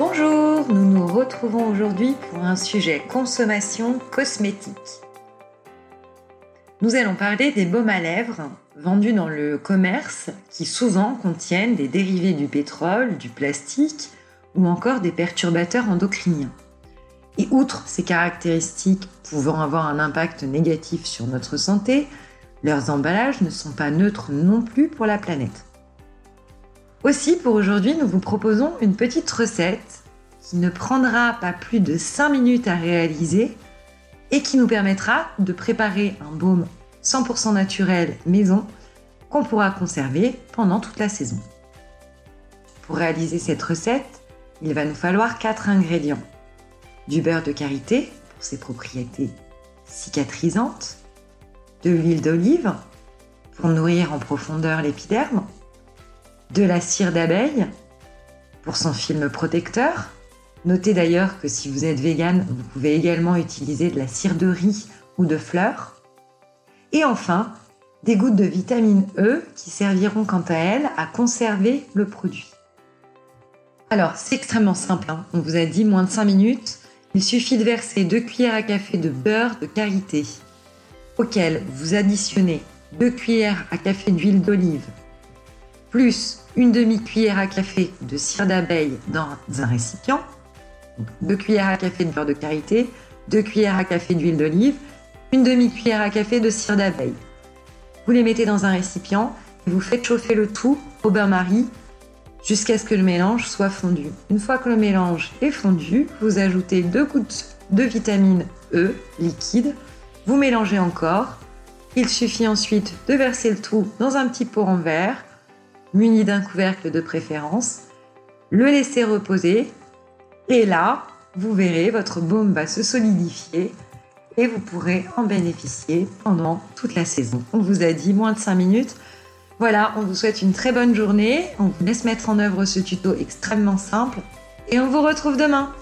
Bonjour, nous nous retrouvons aujourd'hui pour un sujet consommation cosmétique. Nous allons parler des baumes à lèvres vendus dans le commerce qui souvent contiennent des dérivés du pétrole, du plastique ou encore des perturbateurs endocriniens. Et outre ces caractéristiques pouvant avoir un impact négatif sur notre santé, leurs emballages ne sont pas neutres non plus pour la planète. Aussi, pour aujourd'hui, nous vous proposons une petite recette qui ne prendra pas plus de 5 minutes à réaliser et qui nous permettra de préparer un baume 100% naturel maison qu'on pourra conserver pendant toute la saison. Pour réaliser cette recette, il va nous falloir 4 ingrédients. Du beurre de karité pour ses propriétés cicatrisantes, de l'huile d'olive pour nourrir en profondeur l'épiderme, de la cire d'abeille pour son film protecteur. Notez d'ailleurs que si vous êtes vegan, vous pouvez également utiliser de la cire de riz ou de fleurs. Et enfin, des gouttes de vitamine E qui serviront quant à elles à conserver le produit. Alors, c'est extrêmement simple, hein. on vous a dit moins de 5 minutes. Il suffit de verser 2 cuillères à café de beurre de karité, auquel vous additionnez 2 cuillères à café d'huile d'olive, plus une demi-cuillère à café de cire d'abeille dans un récipient, 2 cuillères à café de beurre de karité, 2 cuillères à café d'huile d'olive, une demi-cuillère à café de cire d'abeille. Vous les mettez dans un récipient et vous faites chauffer le tout au bain-marie jusqu'à ce que le mélange soit fondu. Une fois que le mélange est fondu, vous ajoutez deux gouttes de vitamine E liquide, vous mélangez encore. Il suffit ensuite de verser le tout dans un petit pot en verre muni d'un couvercle de préférence, le laisser reposer, et là, vous verrez, votre baume va se solidifier et vous pourrez en bénéficier pendant toute la saison. On vous a dit moins de 5 minutes. Voilà, on vous souhaite une très bonne journée, on vous laisse mettre en œuvre ce tuto extrêmement simple et on vous retrouve demain.